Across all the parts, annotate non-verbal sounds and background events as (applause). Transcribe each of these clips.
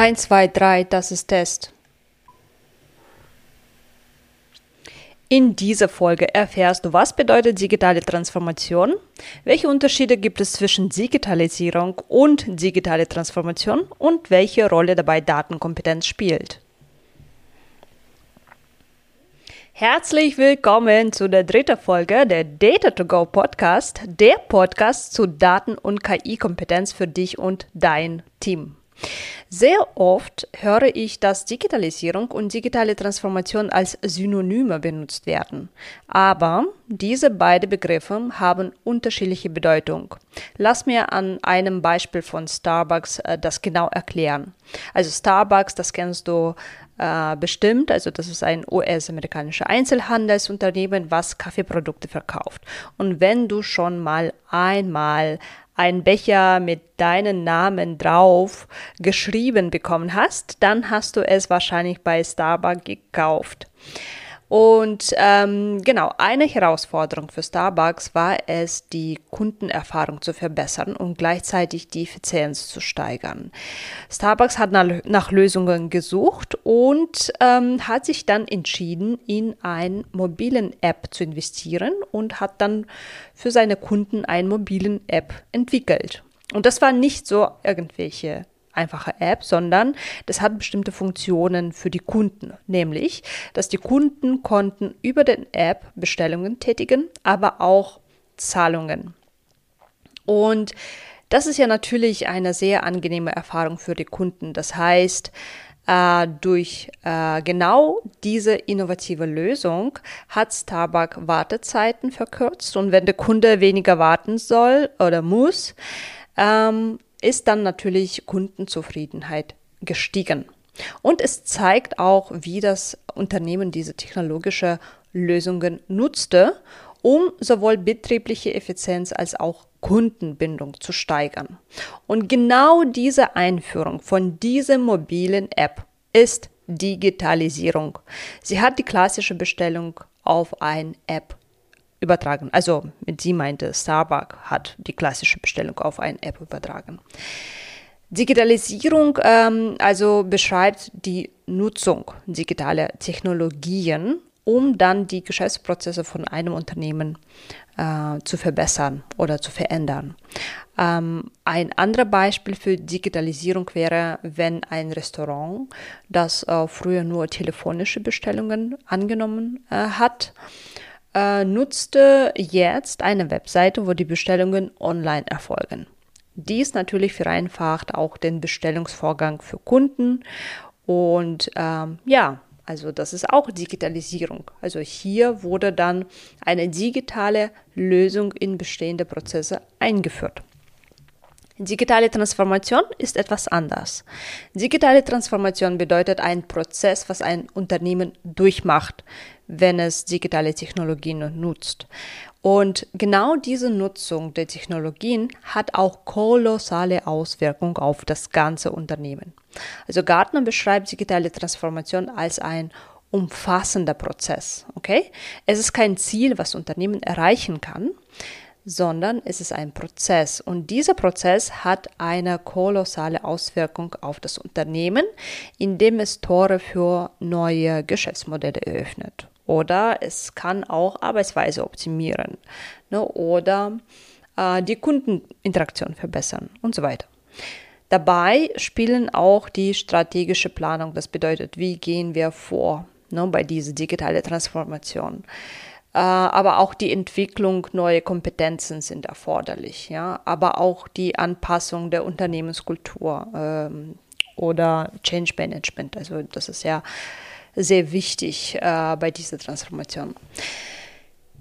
1, 2, 3, das ist Test. In dieser Folge erfährst du, was bedeutet digitale Transformation, welche Unterschiede gibt es zwischen Digitalisierung und digitale Transformation und welche Rolle dabei Datenkompetenz spielt. Herzlich willkommen zu der dritten Folge der Data to Go Podcast, der Podcast zu Daten- und KI-Kompetenz für dich und dein Team. Sehr oft höre ich, dass Digitalisierung und digitale Transformation als Synonyme benutzt werden. Aber diese beiden Begriffe haben unterschiedliche Bedeutung. Lass mir an einem Beispiel von Starbucks äh, das genau erklären. Also Starbucks, das kennst du äh, bestimmt. Also das ist ein US-amerikanisches Einzelhandelsunternehmen, was Kaffeeprodukte verkauft. Und wenn du schon mal einmal einen Becher mit deinem Namen drauf geschrieben bekommen hast, dann hast du es wahrscheinlich bei Starbucks gekauft. Und ähm, genau, eine Herausforderung für Starbucks war es, die Kundenerfahrung zu verbessern und gleichzeitig die Effizienz zu steigern. Starbucks hat nach, nach Lösungen gesucht und ähm, hat sich dann entschieden, in ein mobilen App zu investieren und hat dann für seine Kunden einen mobilen App entwickelt. Und das war nicht so irgendwelche einfache App, sondern das hat bestimmte Funktionen für die Kunden, nämlich, dass die Kunden konnten über den App Bestellungen tätigen, aber auch Zahlungen. Und das ist ja natürlich eine sehr angenehme Erfahrung für die Kunden. Das heißt, äh, durch äh, genau diese innovative Lösung hat Starbucks Wartezeiten verkürzt und wenn der Kunde weniger warten soll oder muss, ähm, ist dann natürlich Kundenzufriedenheit gestiegen. Und es zeigt auch, wie das Unternehmen diese technologische Lösungen nutzte, um sowohl betriebliche Effizienz als auch Kundenbindung zu steigern. Und genau diese Einführung von dieser mobilen App ist Digitalisierung. Sie hat die klassische Bestellung auf ein App übertragen. Also sie meinte, Starbucks hat die klassische Bestellung auf eine App übertragen. Digitalisierung ähm, also beschreibt die Nutzung digitaler Technologien, um dann die Geschäftsprozesse von einem Unternehmen äh, zu verbessern oder zu verändern. Ähm, ein anderes Beispiel für Digitalisierung wäre, wenn ein Restaurant, das äh, früher nur telefonische Bestellungen angenommen äh, hat, äh, nutzte jetzt eine Webseite, wo die Bestellungen online erfolgen. Dies natürlich vereinfacht auch den Bestellungsvorgang für Kunden und ähm, ja, also das ist auch Digitalisierung. Also hier wurde dann eine digitale Lösung in bestehende Prozesse eingeführt. Digitale Transformation ist etwas anders. Digitale Transformation bedeutet ein Prozess, was ein Unternehmen durchmacht, wenn es digitale Technologien nutzt. Und genau diese Nutzung der Technologien hat auch kolossale Auswirkungen auf das ganze Unternehmen. Also Gartner beschreibt digitale Transformation als ein umfassender Prozess. Okay? Es ist kein Ziel, was Unternehmen erreichen kann, sondern es ist ein Prozess. Und dieser Prozess hat eine kolossale Auswirkung auf das Unternehmen, indem es Tore für neue Geschäftsmodelle eröffnet. Oder es kann auch Arbeitsweise optimieren ne? oder äh, die Kundeninteraktion verbessern und so weiter. Dabei spielen auch die strategische Planung, das bedeutet, wie gehen wir vor ne, bei dieser digitalen Transformation. Äh, aber auch die Entwicklung neuer Kompetenzen sind erforderlich, ja, aber auch die Anpassung der Unternehmenskultur ähm, oder Change Management. Also das ist ja sehr wichtig äh, bei dieser Transformation.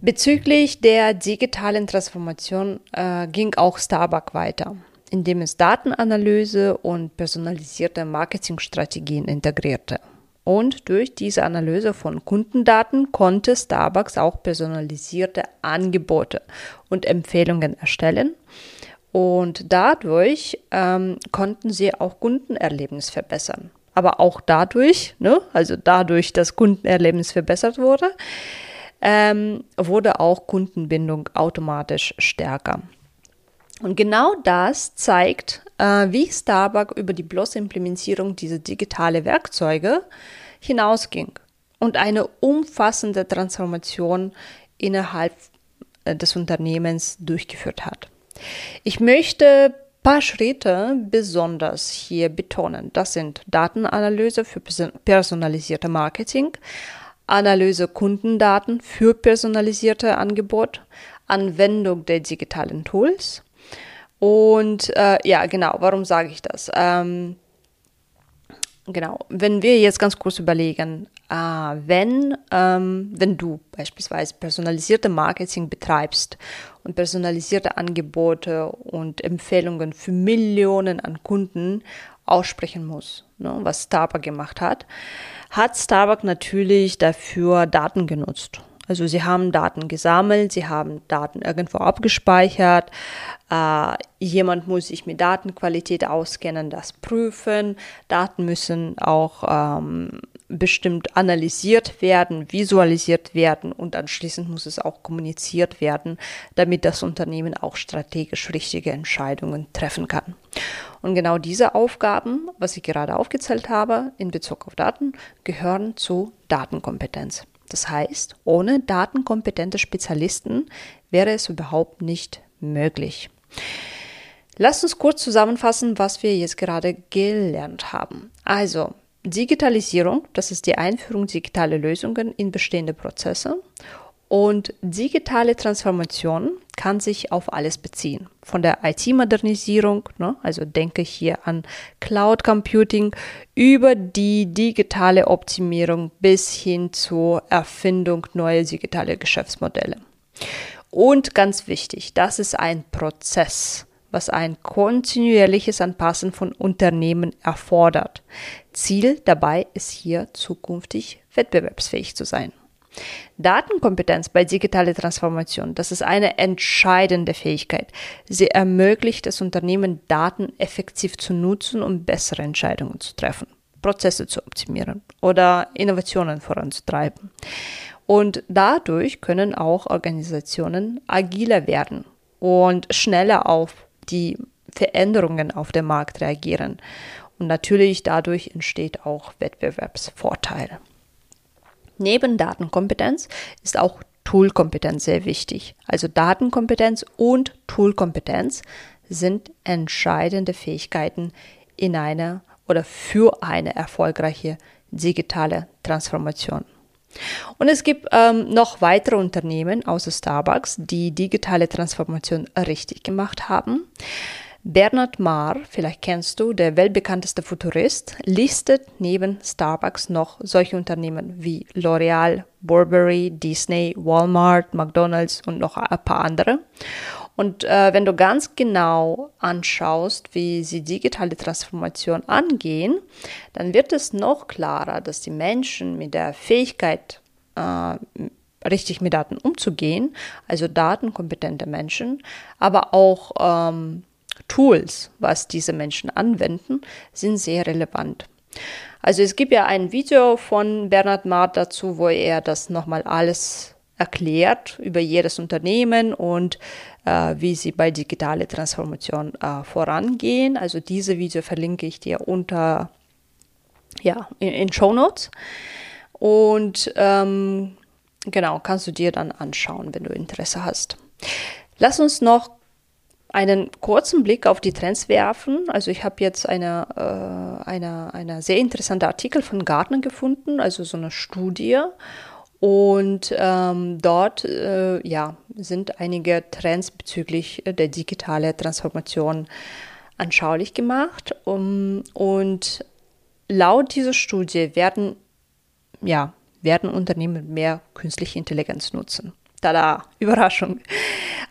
Bezüglich der digitalen Transformation äh, ging auch Starbucks weiter, indem es Datenanalyse und personalisierte Marketingstrategien integrierte. Und durch diese Analyse von Kundendaten konnte Starbucks auch personalisierte Angebote und Empfehlungen erstellen. Und dadurch ähm, konnten sie auch Kundenerlebnis verbessern. Aber auch dadurch, ne, also dadurch, dass Kundenerlebnis verbessert wurde, ähm, wurde auch Kundenbindung automatisch stärker. Und genau das zeigt, äh, wie Starbucks über die bloße Implementierung dieser digitalen Werkzeuge hinausging und eine umfassende Transformation innerhalb äh, des Unternehmens durchgeführt hat. Ich möchte paar Schritte besonders hier betonen. Das sind Datenanalyse für personalisierte Marketing, Analyse Kundendaten für personalisierte Angebote, Anwendung der digitalen Tools. Und äh, ja, genau, warum sage ich das? Ähm, genau, wenn wir jetzt ganz kurz überlegen, äh, wenn, ähm, wenn du beispielsweise personalisierte Marketing betreibst und personalisierte Angebote und Empfehlungen für Millionen an Kunden aussprechen musst, ne, was Starbucks gemacht hat, hat Starbucks natürlich dafür Daten genutzt. Also sie haben Daten gesammelt, sie haben Daten irgendwo abgespeichert. Äh, jemand muss sich mit Datenqualität auskennen, das prüfen. Daten müssen auch ähm, bestimmt analysiert werden, visualisiert werden und anschließend muss es auch kommuniziert werden, damit das Unternehmen auch strategisch richtige Entscheidungen treffen kann. Und genau diese Aufgaben, was ich gerade aufgezählt habe in Bezug auf Daten, gehören zu Datenkompetenz. Das heißt, ohne datenkompetente Spezialisten wäre es überhaupt nicht möglich. Lasst uns kurz zusammenfassen, was wir jetzt gerade gelernt haben. Also, Digitalisierung, das ist die Einführung digitaler Lösungen in bestehende Prozesse. Und digitale Transformation kann sich auf alles beziehen. Von der IT-Modernisierung, ne, also denke hier an Cloud Computing, über die digitale Optimierung bis hin zur Erfindung neuer digitaler Geschäftsmodelle. Und ganz wichtig, das ist ein Prozess was ein kontinuierliches Anpassen von Unternehmen erfordert. Ziel dabei ist hier zukünftig wettbewerbsfähig zu sein. Datenkompetenz bei digitaler Transformation, das ist eine entscheidende Fähigkeit. Sie ermöglicht es Unternehmen, Daten effektiv zu nutzen, um bessere Entscheidungen zu treffen, Prozesse zu optimieren oder Innovationen voranzutreiben. Und dadurch können auch Organisationen agiler werden und schneller auf die Veränderungen auf dem Markt reagieren. Und natürlich dadurch entsteht auch Wettbewerbsvorteil. Neben Datenkompetenz ist auch Toolkompetenz sehr wichtig. Also Datenkompetenz und Toolkompetenz sind entscheidende Fähigkeiten in einer oder für eine erfolgreiche digitale Transformation. Und es gibt ähm, noch weitere Unternehmen außer Starbucks, die digitale Transformation richtig gemacht haben. Bernard Marr, vielleicht kennst du, der weltbekannteste Futurist, listet neben Starbucks noch solche Unternehmen wie L'Oreal, Burberry, Disney, Walmart, McDonald's und noch ein paar andere. Und äh, wenn du ganz genau anschaust, wie sie digitale Transformation angehen, dann wird es noch klarer, dass die Menschen mit der Fähigkeit, äh, richtig mit Daten umzugehen, also datenkompetente Menschen, aber auch ähm, Tools, was diese Menschen anwenden, sind sehr relevant. Also es gibt ja ein Video von Bernhard Marth dazu, wo er das nochmal alles erklärt über jedes Unternehmen und äh, wie sie bei digitaler Transformation äh, vorangehen. Also diese Video verlinke ich dir unter ja in, in Show Notes und ähm, genau kannst du dir dann anschauen, wenn du Interesse hast. Lass uns noch einen kurzen Blick auf die Trends werfen. Also ich habe jetzt eine, äh, eine, eine sehr interessante Artikel von Gartner gefunden, also so eine Studie und ähm, dort äh, ja, sind einige Trends bezüglich der digitalen Transformation anschaulich gemacht. Um, und laut dieser Studie werden, ja, werden Unternehmen mehr künstliche Intelligenz nutzen. Tada, (laughs) Überraschung.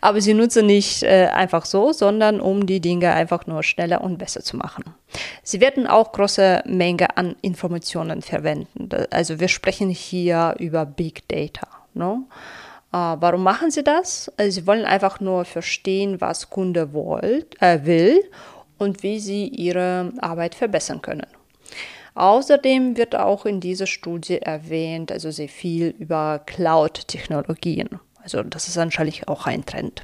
Aber sie nutzen nicht äh, einfach so, sondern um die Dinge einfach nur schneller und besser zu machen. Sie werden auch große Menge an Informationen verwenden. Also wir sprechen hier über Big Data. Ne? Äh, warum machen sie das? Also sie wollen einfach nur verstehen, was Kunde wollt, äh, will und wie sie ihre Arbeit verbessern können. Außerdem wird auch in dieser Studie erwähnt, also sehr viel über Cloud-Technologien. Also das ist anscheinend auch ein Trend.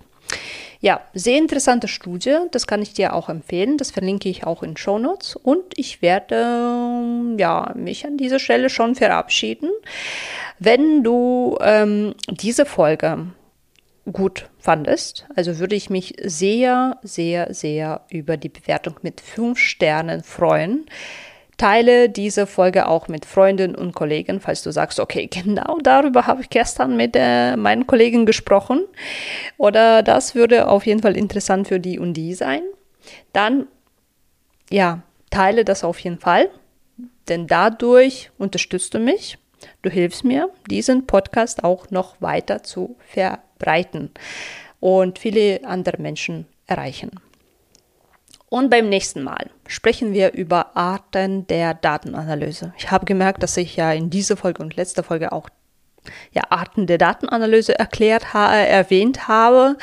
Ja, sehr interessante Studie, das kann ich dir auch empfehlen. Das verlinke ich auch in Show Notes. Und ich werde ja, mich an dieser Stelle schon verabschieden. Wenn du ähm, diese Folge gut fandest, also würde ich mich sehr, sehr, sehr über die Bewertung mit fünf Sternen freuen. Teile diese Folge auch mit Freunden und Kollegen, falls du sagst, okay, genau darüber habe ich gestern mit äh, meinen Kollegen gesprochen. Oder das würde auf jeden Fall interessant für die und die sein. Dann, ja, teile das auf jeden Fall, denn dadurch unterstützt du mich. Du hilfst mir, diesen Podcast auch noch weiter zu verbreiten und viele andere Menschen erreichen. Und beim nächsten Mal sprechen wir über Arten der Datenanalyse. Ich habe gemerkt, dass ich ja in dieser Folge und letzter Folge auch ja, Arten der Datenanalyse erklärt ha erwähnt habe.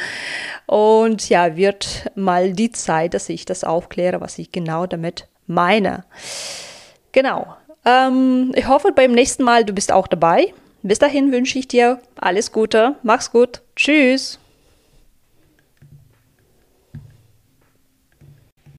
Und ja, wird mal die Zeit, dass ich das aufkläre, was ich genau damit meine. Genau. Ähm, ich hoffe, beim nächsten Mal du bist auch dabei. Bis dahin wünsche ich dir alles Gute. Mach's gut. Tschüss.